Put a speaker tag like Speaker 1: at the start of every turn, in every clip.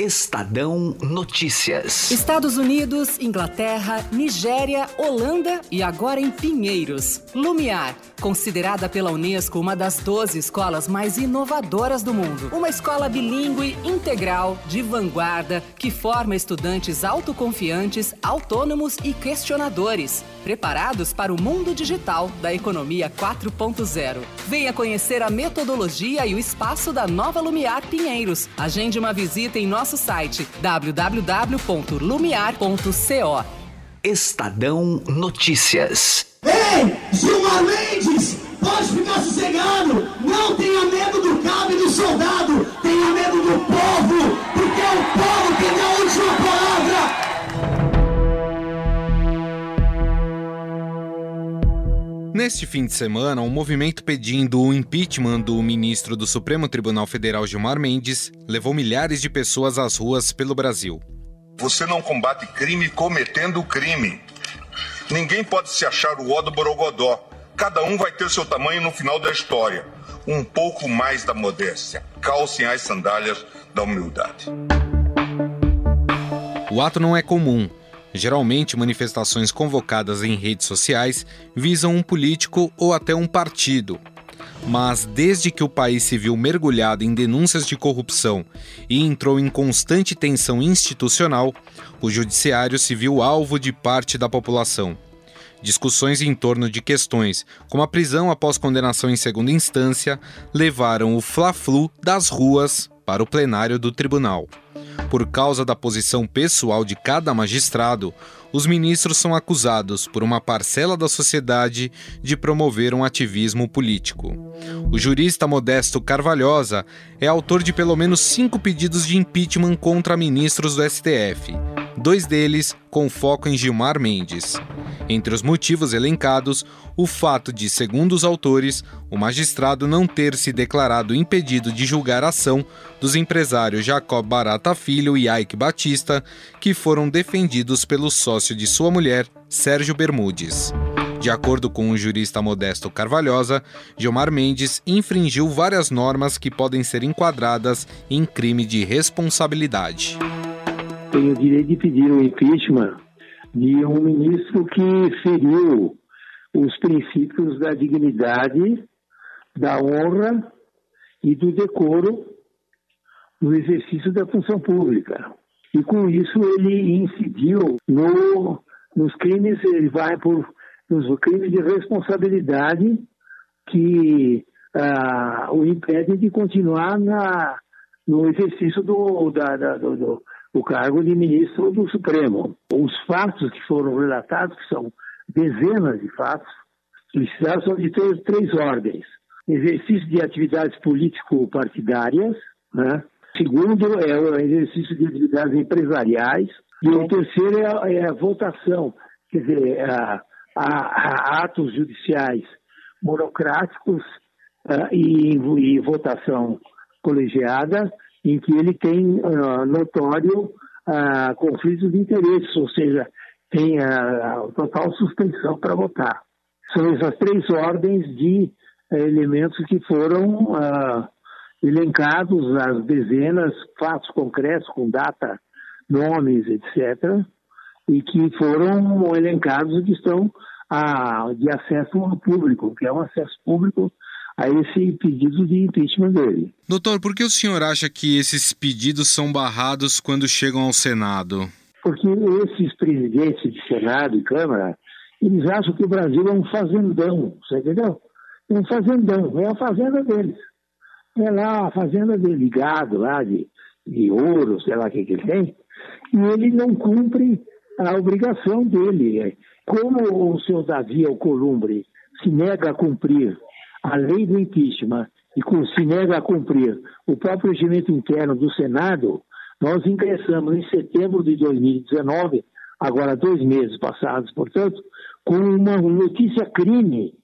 Speaker 1: Estadão Notícias.
Speaker 2: Estados Unidos, Inglaterra, Nigéria, Holanda e agora em Pinheiros. Lumiar, considerada pela Unesco uma das 12 escolas mais inovadoras do mundo. Uma escola bilíngue, integral, de vanguarda, que forma estudantes autoconfiantes, autônomos e questionadores, preparados para o mundo digital da economia 4.0. Venha conhecer a metodologia e o espaço da nova Lumiar Pinheiros. Agende uma visita em nosso site www.lumiar.co.
Speaker 1: Estadão Notícias.
Speaker 3: Ei, Gilmar Mendes, pode ficar sossegado. Não tenha medo do cabo e do soldado. Tenha medo do povo, porque é o povo que tem a última palavra.
Speaker 4: Neste fim de semana, um movimento pedindo o impeachment do ministro do Supremo Tribunal Federal Gilmar Mendes levou milhares de pessoas às ruas pelo Brasil.
Speaker 5: Você não combate crime cometendo crime. Ninguém pode se achar o ó do Borogodó. Cada um vai ter seu tamanho no final da história. Um pouco mais da modéstia. Calcem as sandálias da humildade.
Speaker 4: O ato não é comum. Geralmente, manifestações convocadas em redes sociais visam um político ou até um partido. Mas desde que o país se viu mergulhado em denúncias de corrupção e entrou em constante tensão institucional, o judiciário se viu alvo de parte da população. Discussões em torno de questões como a prisão após condenação em segunda instância levaram o Fla-Flu das ruas para o plenário do tribunal. Por causa da posição pessoal de cada magistrado, os ministros são acusados por uma parcela da sociedade de promover um ativismo político. O jurista Modesto Carvalhosa é autor de pelo menos cinco pedidos de impeachment contra ministros do STF, dois deles com foco em Gilmar Mendes. Entre os motivos elencados, o fato de, segundo os autores, o magistrado não ter se declarado impedido de julgar a ação dos empresários Jacob Barata Filho e Ike Batista, que foram defendidos pelo sócio de sua mulher, Sérgio Bermudes. De acordo com o jurista Modesto Carvalhosa, Gilmar Mendes infringiu várias normas que podem ser enquadradas em crime de responsabilidade.
Speaker 6: Tem o direito de pedir o impeachment de um ministro que feriu os princípios da dignidade, da honra e do decoro no exercício da função pública. E com isso ele incidiu no, nos crimes, ele vai por nos crimes de responsabilidade que ah, o impedem de continuar na, no exercício do, da, da, do, do cargo de ministro do Supremo. Os fatos que foram relatados, que são dezenas de fatos, solicitados são de três, três ordens. Exercício de atividades político-partidárias, né? segundo é o exercício de atividades empresariais, e o terceiro é a, é a votação, quer dizer, a, a, atos judiciais burocráticos uh, e, e, votação colegiada, em que ele tem uh, notório uh, conflito de interesses, ou seja, tem a, total suspensão para votar. São essas três ordens de elementos que foram elencados, as dezenas, fatos concretos com data, nomes, etc., e que foram elencados e que estão de acesso ao público, que é um acesso público a esse pedido de impeachment dele.
Speaker 4: Doutor, por que o senhor acha que esses pedidos são barrados quando chegam ao Senado?
Speaker 6: Porque esses presidentes de Senado e Câmara, eles acham que o Brasil é um fazendão, você entendeu? É um fazendão, é a fazenda deles. É lá a fazenda dele, gado lá de, de ouro, sei lá o que, que ele tem, e ele não cumpre a obrigação dele. Como o senhor Davi Alcolumbre se nega a cumprir a lei do impeachment e se nega a cumprir o próprio regimento interno do Senado, nós ingressamos em setembro de 2019, agora dois meses passados, portanto, com uma notícia crime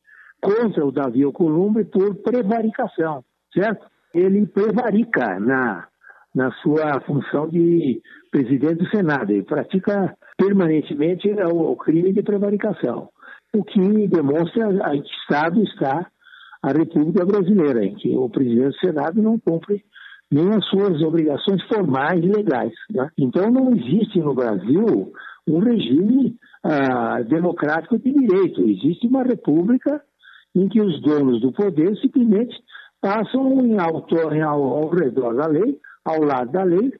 Speaker 6: contra o Davi Alcolumbre por prevaricação, certo? Ele prevarica na, na sua função de presidente do Senado. Ele pratica permanentemente o, crime de prevaricação, o que demonstra em que estado está a República Brasileira, em que o presidente do Senado não cumpre nem as suas obrigações formais e legais. Né? Então, não existe no Brasil um regime ah, democrático de direito. Existe uma república em que os donos do poder simplesmente passam em autor, em, ao, ao redor da lei, ao lado da lei,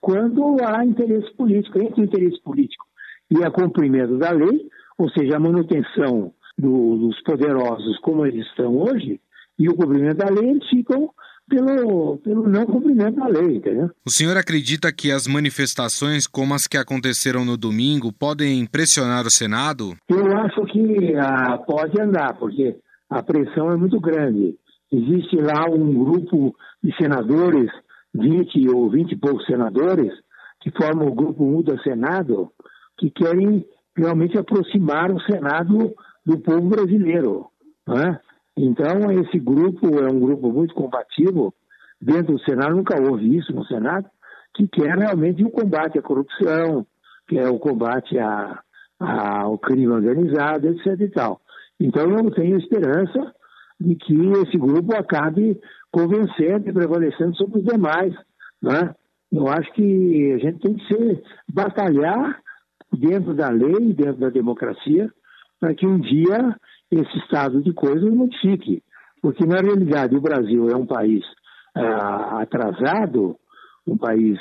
Speaker 6: quando há interesse político. Entre o interesse político e a cumprimento da lei, ou seja, a manutenção do, dos poderosos como eles estão hoje, e o cumprimento da lei, eles ficam pelo, pelo não cumprimento da lei, entendeu?
Speaker 4: O senhor acredita que as manifestações como as que aconteceram no domingo podem pressionar o Senado?
Speaker 6: Eu acho que ah, pode andar, porque a pressão é muito grande. Existe lá um grupo de senadores, 20 ou 20 e poucos senadores, que formam o grupo Muda Senado, que querem realmente aproximar o Senado do povo brasileiro. Né? Então, esse grupo é um grupo muito combativo. Dentro do Senado, nunca houve isso no Senado, que quer realmente o combate à corrupção, que é o combate a, a, ao crime organizado, etc. E tal. Então, eu tenho esperança de que esse grupo acabe convencendo e prevalecendo sobre os demais. Né? Eu acho que a gente tem que ser, batalhar dentro da lei, dentro da democracia, para que um dia esse estado de coisas modifique. Porque, na realidade, o Brasil é um país ah, atrasado, um país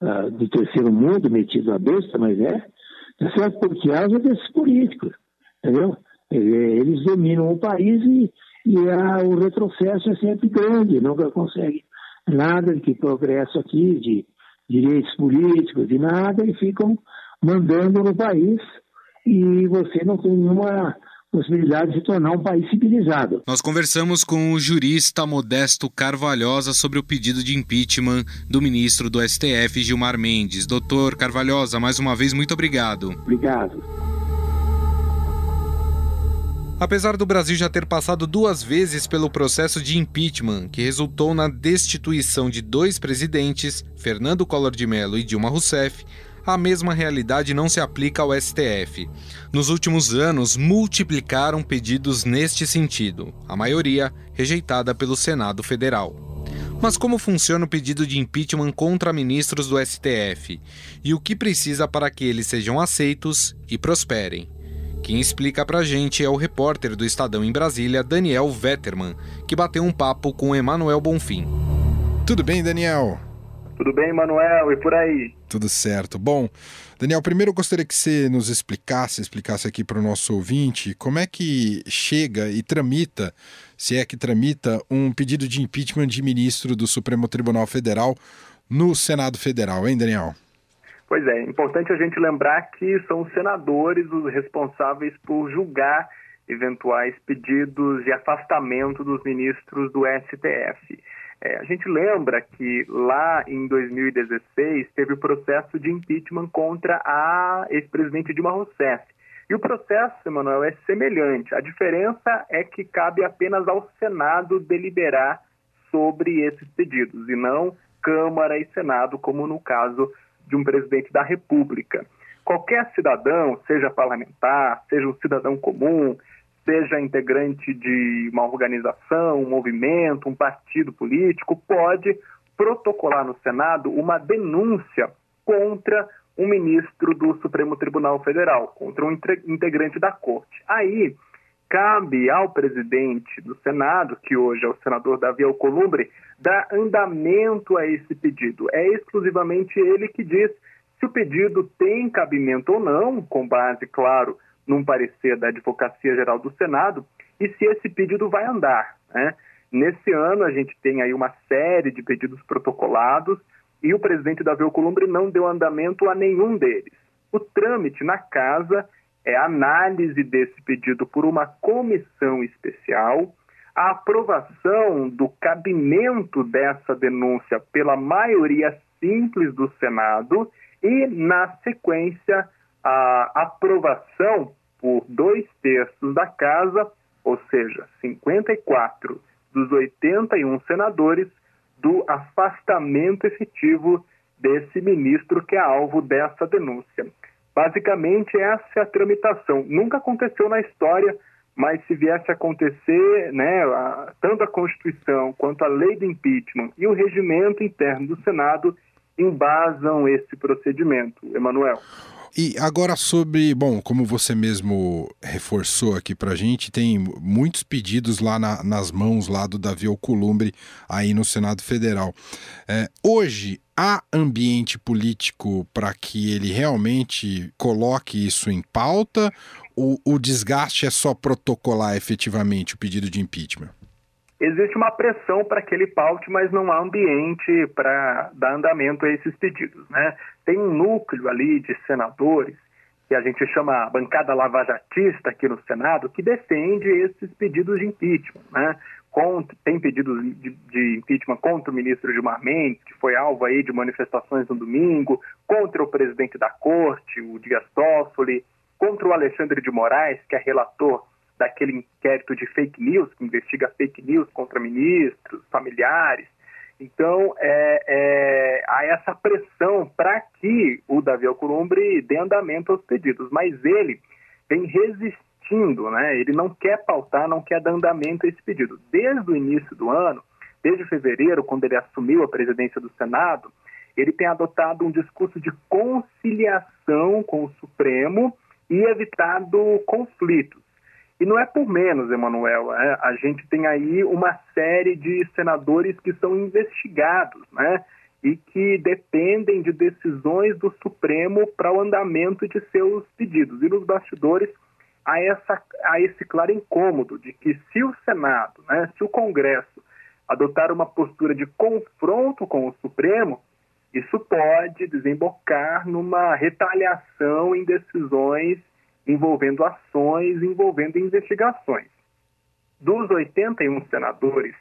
Speaker 6: ah, de terceiro mundo, metido a besta, mas é, tá certo? por causa desses políticos, entendeu? Eles dominam o país e, e a, o retrocesso é sempre grande, nunca consegue nada de progresso aqui, de direitos políticos, de nada, e ficam mandando no país e você não tem nenhuma possibilidade de tornar um país civilizado.
Speaker 4: Nós conversamos com o jurista Modesto Carvalhosa sobre o pedido de impeachment do ministro do STF, Gilmar Mendes. Doutor Carvalhosa, mais uma vez, muito obrigado.
Speaker 6: Obrigado.
Speaker 4: Apesar do Brasil já ter passado duas vezes pelo processo de impeachment, que resultou na destituição de dois presidentes, Fernando Collor de Mello e Dilma Rousseff, a mesma realidade não se aplica ao STF. Nos últimos anos, multiplicaram pedidos neste sentido, a maioria rejeitada pelo Senado Federal. Mas como funciona o pedido de impeachment contra ministros do STF? E o que precisa para que eles sejam aceitos e prosperem? Quem explica pra gente é o repórter do Estadão em Brasília, Daniel Vetterman, que bateu um papo com Emanuel Bonfim.
Speaker 7: Tudo bem, Daniel?
Speaker 8: Tudo bem, Manuel? E por aí?
Speaker 7: Tudo certo. Bom, Daniel, primeiro eu gostaria que você nos explicasse, explicasse aqui para o nosso ouvinte, como é que chega e tramita, se é que tramita, um pedido de impeachment de ministro do Supremo Tribunal Federal no Senado Federal, hein, Daniel?
Speaker 8: Pois é, é importante a gente lembrar que são os senadores os responsáveis por julgar eventuais pedidos de afastamento dos ministros do STF. É, a gente lembra que lá em 2016 teve o processo de impeachment contra a ex-presidente Dilma Rousseff. E o processo, Emanuel, é semelhante. A diferença é que cabe apenas ao Senado deliberar sobre esses pedidos e não Câmara e Senado, como no caso de um presidente da República. Qualquer cidadão, seja parlamentar, seja um cidadão comum, seja integrante de uma organização, um movimento, um partido político, pode protocolar no Senado uma denúncia contra um ministro do Supremo Tribunal Federal, contra um integrante da Corte. Aí cabe ao presidente do Senado, que hoje é o senador Davi Alcolumbre, dar andamento a esse pedido. É exclusivamente ele que diz se o pedido tem cabimento ou não, com base, claro, num parecer da Advocacia Geral do Senado, e se esse pedido vai andar. Né? Nesse ano, a gente tem aí uma série de pedidos protocolados e o presidente Davi Alcolumbre não deu andamento a nenhum deles. O trâmite na casa é a análise desse pedido por uma comissão especial, a aprovação do cabimento dessa denúncia pela maioria simples do Senado e, na sequência, a aprovação por dois terços da casa, ou seja, 54 dos 81 senadores, do afastamento efetivo desse ministro que é alvo dessa denúncia. Basicamente, essa é a tramitação. Nunca aconteceu na história, mas se viesse a acontecer, né, a, tanto a Constituição quanto a lei do impeachment e o regimento interno do Senado embasam esse procedimento, Emanuel.
Speaker 7: E agora sobre, bom, como você mesmo reforçou aqui para a gente, tem muitos pedidos lá na, nas mãos lá do Davi Alcolumbre aí no Senado Federal. É, hoje há ambiente político para que ele realmente coloque isso em pauta ou o desgaste é só protocolar efetivamente o pedido de impeachment?
Speaker 8: Existe uma pressão para que ele paute, mas não há ambiente para dar andamento a esses pedidos. Né? Tem um núcleo ali de senadores, que a gente chama a bancada lavajatista aqui no Senado, que defende esses pedidos de impeachment. Né? Contra, tem pedidos de, de, impeachment contra o ministro Gilmar Mendes, que foi alvo aí de manifestações no domingo, contra o presidente da corte, o Dias Toffoli, contra o Alexandre de Moraes, que é relator daquele inquérito de fake news, que investiga fake news contra ministros, familiares. Então, é, é, há essa pressão para que o Davi Alcolumbre dê andamento aos pedidos, mas ele vem resistindo, né? ele não quer pautar, não quer dar andamento a esse pedido. Desde o início do ano, desde fevereiro, quando ele assumiu a presidência do Senado, ele tem adotado um discurso de conciliação com o Supremo e evitado conflitos. E não é por menos, Emanuel. É, a gente tem aí uma série de senadores que são investigados, né? E que dependem de decisões do Supremo para o andamento de seus pedidos. E nos bastidores há, essa, há esse claro incômodo de que se o Senado, né, se o Congresso adotar uma postura de confronto com o Supremo, isso pode desembocar numa retaliação em decisões envolvendo ações, envolvendo investigações. Dos 81 senadores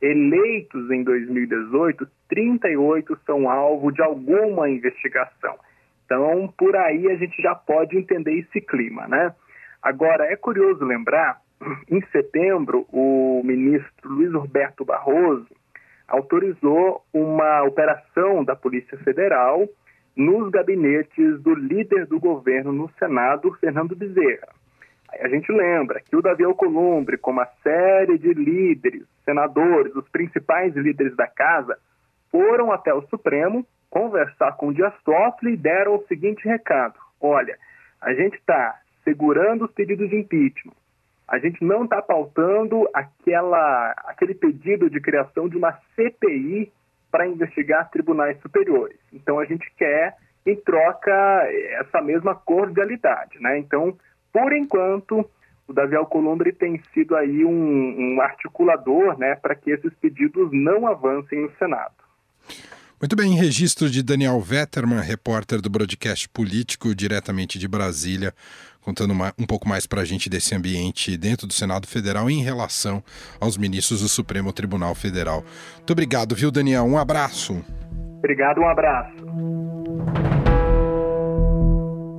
Speaker 8: eleitos em 2018, 38 são alvo de alguma investigação. Então, por aí a gente já pode entender esse clima, né? Agora, é curioso lembrar, em setembro, o ministro Luiz Roberto Barroso autorizou uma operação da Polícia Federal nos gabinetes do líder do governo no Senado, Fernando Bezerra. Aí a gente lembra que o Davi Alcolumbre, com uma série de líderes, senadores, os principais líderes da casa, foram até o Supremo conversar com o Dias Toffoli e deram o seguinte recado: olha, a gente está segurando os pedidos de impeachment, a gente não está pautando aquela, aquele pedido de criação de uma CPI para investigar tribunais superiores. Então a gente quer, em troca, essa mesma cordialidade. Né? Então, por enquanto, o Davi Alcolumbre tem sido aí um, um articulador né, para que esses pedidos não avancem no Senado.
Speaker 7: Muito bem, registro de Daniel Vetterman, repórter do broadcast político, diretamente de Brasília, contando uma, um pouco mais para a gente desse ambiente dentro do Senado Federal em relação aos ministros do Supremo Tribunal Federal. Muito obrigado, viu, Daniel? Um abraço.
Speaker 8: Obrigado, um abraço.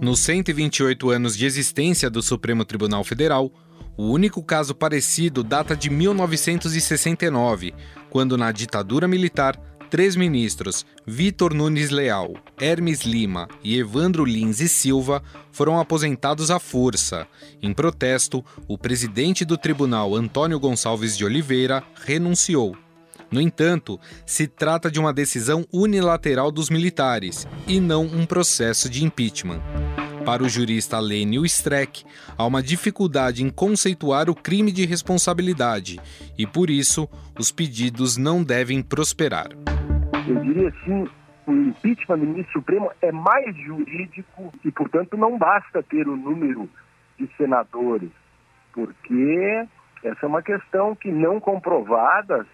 Speaker 4: Nos 128 anos de existência do Supremo Tribunal Federal, o único caso parecido data de 1969, quando, na ditadura militar, três ministros, Vitor Nunes Leal, Hermes Lima e Evandro Lins e Silva, foram aposentados à força. Em protesto, o presidente do tribunal, Antônio Gonçalves de Oliveira, renunciou. No entanto, se trata de uma decisão unilateral dos militares e não um processo de impeachment. Para o jurista Lênio Streck, há uma dificuldade em conceituar o crime de responsabilidade e, por isso, os pedidos não devem prosperar.
Speaker 9: Eu diria assim, o impeachment do ministro Supremo é mais jurídico e, portanto, não basta ter o número de senadores, porque essa é uma questão que não comprovadas,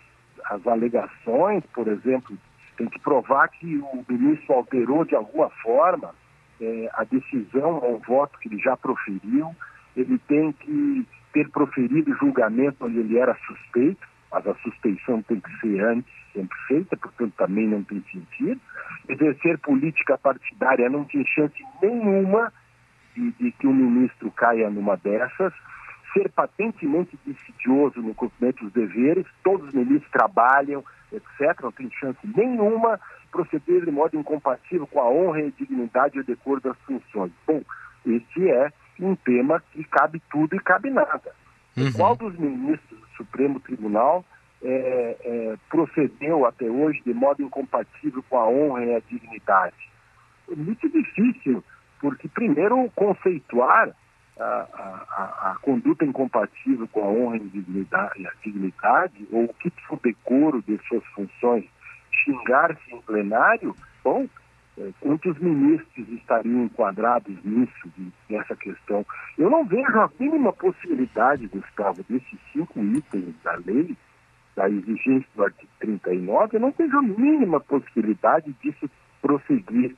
Speaker 9: as alegações, por exemplo, tem que provar que o ministro alterou de alguma forma é, a decisão ou o voto que ele já proferiu, ele tem que ter proferido julgamento onde ele era suspeito, mas a suspeição tem que ser antes sempre feita, portanto também não tem sentido. Exercer política partidária não tem chance nenhuma de, de que o um ministro caia numa dessas. Ser patentemente decidioso no cumprimento dos deveres, todos os ministros trabalham, etc., não tem chance nenhuma proceder de modo incompatível com a honra e dignidade e o decoro das funções. Bom, este é um tema que cabe tudo e cabe nada. Uhum. Qual dos ministros do Supremo Tribunal é, é, procedeu até hoje de modo incompatível com a honra e a dignidade? É muito difícil, porque primeiro conceituar a, a, a, conduta incompatível com a honra e a dignidade ou o que for decoro de suas funções, xingar-se em plenário, bom, é, quantos ministros estariam enquadrados nisso, nessa questão? Eu não vejo a mínima possibilidade, Gustavo, desses cinco itens da lei, da exigência do artigo 39, eu não vejo a mínima possibilidade disso prosseguir.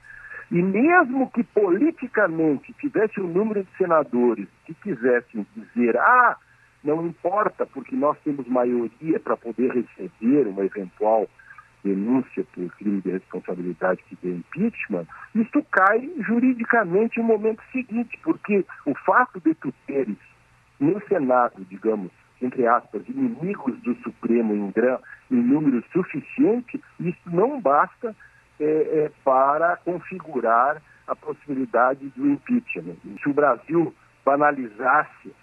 Speaker 9: E mesmo que politicamente tivesse um número de senadores que quisessem dizer, ah, não importa, porque nós temos maioria para poder receber uma eventual denúncia por crime de responsabilidade que dê impeachment, isto cai juridicamente no momento seguinte, porque o fato de tu teres no Senado, digamos, entre aspas, inimigos do Supremo em, em número suficiente, isso não basta é, é, para configurar a possibilidade do impeachment. Se o Brasil banalizasse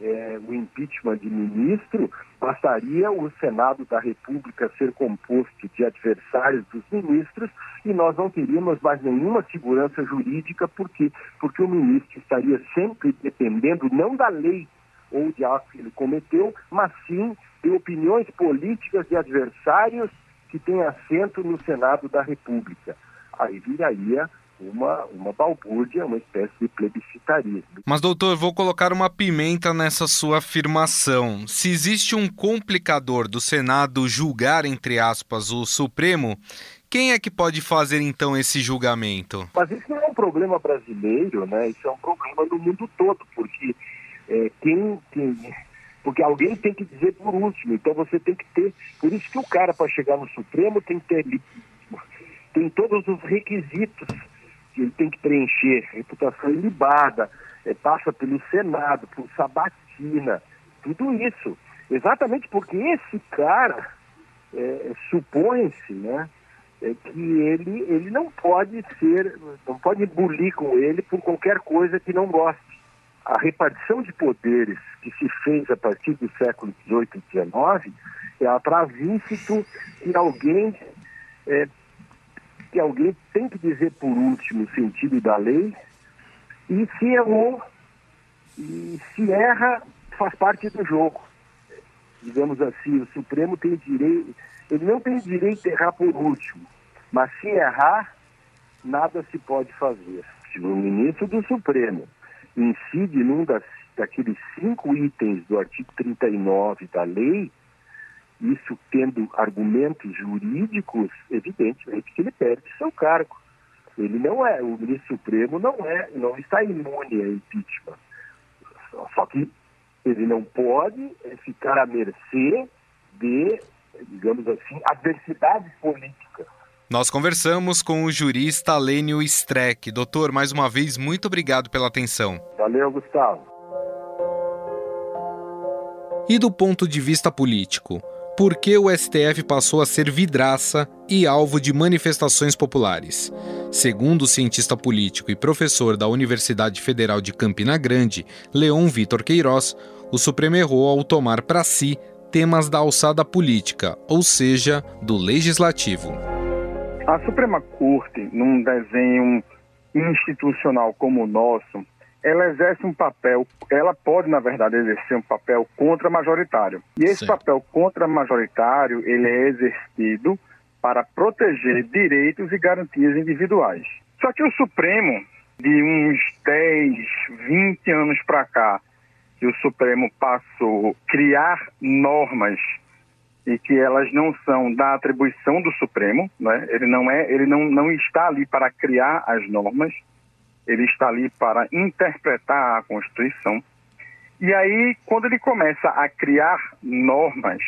Speaker 9: é, o impeachment de ministro, bastaria o Senado da República ser composto de adversários dos ministros e nós não teríamos mais nenhuma segurança jurídica, porque porque o ministro estaria sempre dependendo não da lei ou de ato que ele cometeu, mas sim de opiniões políticas de adversários que têm assento no Senado da República. Aí viraria uma, uma balbúrdia, uma espécie de plebiscitarismo.
Speaker 4: Mas, doutor, vou colocar uma pimenta nessa sua afirmação. Se existe um complicador do Senado julgar, entre aspas, o Supremo, quem é que pode fazer então esse julgamento?
Speaker 9: Mas isso não é um problema brasileiro, né? Isso é um problema no mundo todo, porque é, quem, quem, porque alguém tem que dizer por último. Então você tem que ter. Por isso que o cara, para chegar no Supremo, tem que ter tem todos os requisitos ele tem que preencher, reputação ilibada, é, passa pelo Senado, por sabatina, tudo isso. Exatamente porque esse cara é, supõe-se, né, é que ele, ele não pode ser, não pode bulir com ele por qualquer coisa que não goste. A repartição de poderes que se fez a partir do século XVIII e XIX, ela traz íncito que alguém é, que alguém tem que dizer por último o sentido da lei e se errou e se erra faz parte do jogo. Digamos assim, o Supremo tem direito, ele não tem direito de errar por último, mas se errar, nada se pode fazer. Se o ministro do Supremo incide num das, daqueles cinco itens do artigo 39 da lei, isso tendo argumentos jurídicos, evidentemente que ele perde seu cargo. Ele não é, o ministro Supremo não é, não está imune a impeachment. Só que ele não pode é, ficar à mercê de, digamos assim, adversidades políticas.
Speaker 4: Nós conversamos com o jurista Lênio Streck. Doutor, mais uma vez, muito obrigado pela atenção.
Speaker 9: Valeu, Gustavo.
Speaker 4: E do ponto de vista político? Por que o STF passou a ser vidraça e alvo de manifestações populares. Segundo o cientista político e professor da Universidade Federal de Campina Grande, Leon Vitor Queiroz, o Supremo errou ao tomar para si temas da alçada política, ou seja, do legislativo.
Speaker 10: A Suprema Corte, num desenho institucional como o nosso, ela exerce um papel, ela pode, na verdade, exercer um papel contra-majoritário. E esse Sim. papel contra-majoritário, ele é exercido para proteger direitos e garantias individuais. Só que o Supremo, de uns 10, 20 anos para cá, que o Supremo passou a criar normas e que elas não são da atribuição do Supremo, né? ele não é, ele não, não está ali para criar as normas, ele está ali para interpretar a Constituição. E aí, quando ele começa a criar normas,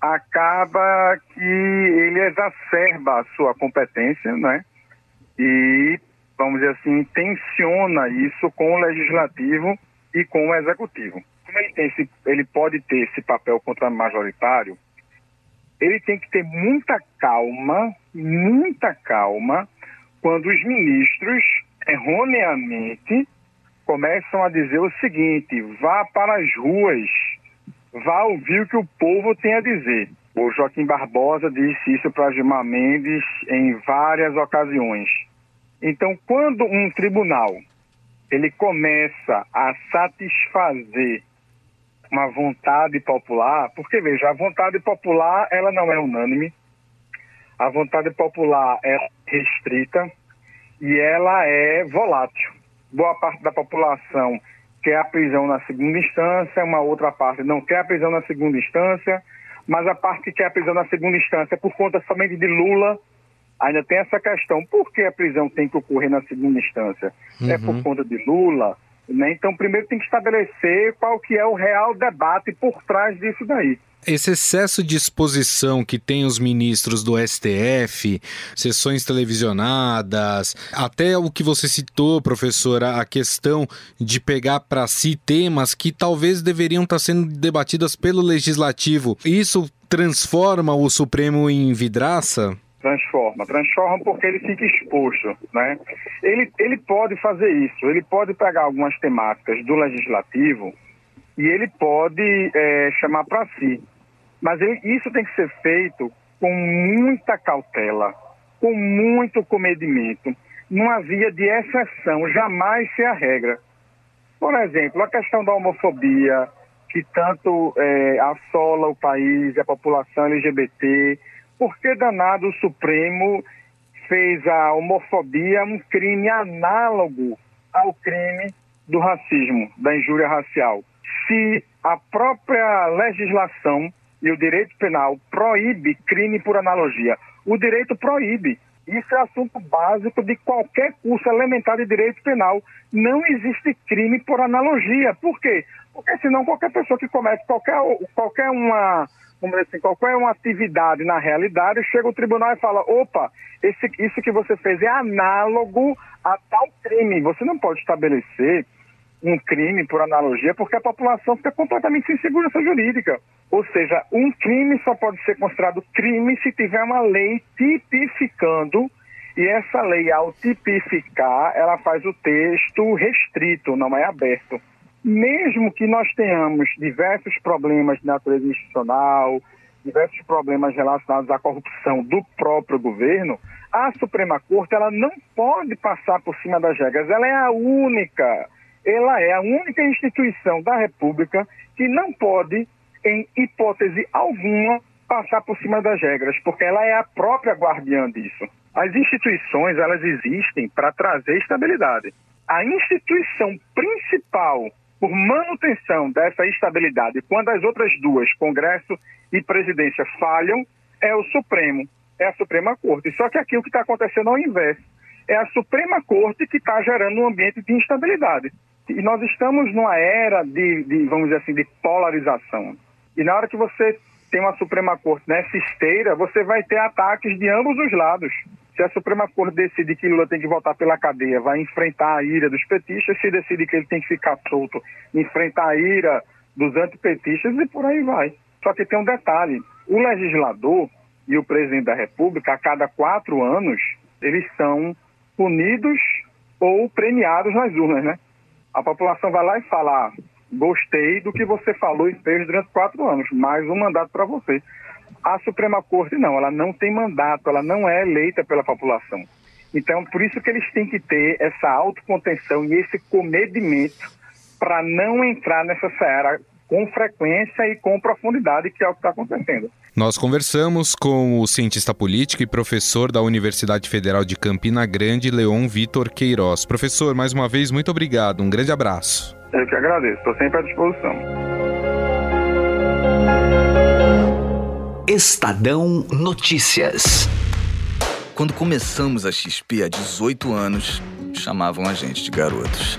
Speaker 10: acaba que ele exacerba a sua competência, né? E, vamos dizer assim, tensiona isso com o legislativo e com o executivo. Como ele, tem esse, ele pode ter esse papel contra-majoritário, ele tem que ter muita calma, muita calma, quando os ministros erroneamente começam a dizer o seguinte: vá para as ruas vá ouvir o que o povo tem a dizer. O Joaquim Barbosa disse isso para Gilmar Mendes em várias ocasiões. Então, quando um tribunal ele começa a satisfazer uma vontade popular, porque veja, a vontade popular ela não é unânime, a vontade popular é restrita e ela é volátil. Boa parte da população quer a prisão na segunda instância, uma outra parte não quer a prisão na segunda instância, mas a parte que quer a prisão na segunda instância por conta somente de Lula, ainda tem essa questão. Por que a prisão tem que ocorrer na segunda instância? Uhum. É por uhum. conta de Lula? Né? Então, primeiro tem que estabelecer qual que é o real debate por trás disso daí.
Speaker 4: Esse excesso de exposição que tem os ministros do STF, sessões televisionadas, até o que você citou, professora, a questão de pegar para si temas que talvez deveriam estar sendo debatidas pelo legislativo, isso transforma o Supremo em vidraça?
Speaker 10: Transforma, transforma porque ele fica exposto, né? Ele, ele pode fazer isso, ele pode pegar algumas temáticas do legislativo e ele pode é, chamar para si. Mas isso tem que ser feito com muita cautela, com muito comedimento, numa via de exceção, jamais ser a regra. Por exemplo, a questão da homofobia, que tanto é, assola o país a população LGBT, por que danado o Supremo fez a homofobia um crime análogo ao crime do racismo, da injúria racial? Se a própria legislação e o direito penal proíbe crime por analogia. O direito proíbe. Isso é assunto básico de qualquer curso elementar de direito penal. Não existe crime por analogia. Por quê? Porque senão qualquer pessoa que comete qualquer, qualquer uma, dizer assim, qualquer uma atividade na realidade, chega o tribunal e fala, opa, esse, isso que você fez é análogo a tal crime. Você não pode estabelecer um crime por analogia porque a população fica completamente sem segurança jurídica. Ou seja, um crime só pode ser considerado crime se tiver uma lei tipificando e essa lei, ao tipificar, ela faz o texto restrito, não é aberto. Mesmo que nós tenhamos diversos problemas de natureza institucional, diversos problemas relacionados à corrupção do próprio governo, a Suprema Corte ela não pode passar por cima das regras. Ela é a única, ela é a única instituição da República que não pode em hipótese alguma, passar por cima das regras, porque ela é a própria guardiã disso. As instituições, elas existem para trazer estabilidade. A instituição principal por manutenção dessa estabilidade, quando as outras duas, Congresso e Presidência, falham, é o Supremo, é a Suprema Corte. Só que aqui o que está acontecendo é o inverso. É a Suprema Corte que está gerando um ambiente de instabilidade. E nós estamos numa era de, de, vamos dizer assim, de polarização. E na hora que você tem uma Suprema Corte nessa esteira, você vai ter ataques de ambos os lados. Se a Suprema Corte decide que Lula tem que voltar pela cadeia, vai enfrentar a ira dos petistas. Se decide que ele tem que ficar solto, enfrentar a ira dos antipetistas e por aí vai. Só que tem um detalhe: o legislador e o presidente da República, a cada quatro anos, eles são punidos ou premiados nas urnas, né? A população vai lá e fala: ah, gostei do que você falou e fez durante quatro anos, mais um mandato para você. A Suprema Corte não, ela não tem mandato, ela não é eleita pela população. Então, por isso que eles têm que ter essa autocontenção e esse comedimento para não entrar nessa seara com frequência e com profundidade, que é o que está acontecendo.
Speaker 4: Nós conversamos com o cientista político e professor da Universidade Federal de Campina Grande, Leon Vitor Queiroz. Professor, mais uma vez, muito obrigado. Um grande abraço.
Speaker 10: Eu que agradeço, estou sempre à disposição.
Speaker 1: Estadão Notícias.
Speaker 11: Quando começamos a XP há 18 anos, chamavam a gente de garotos.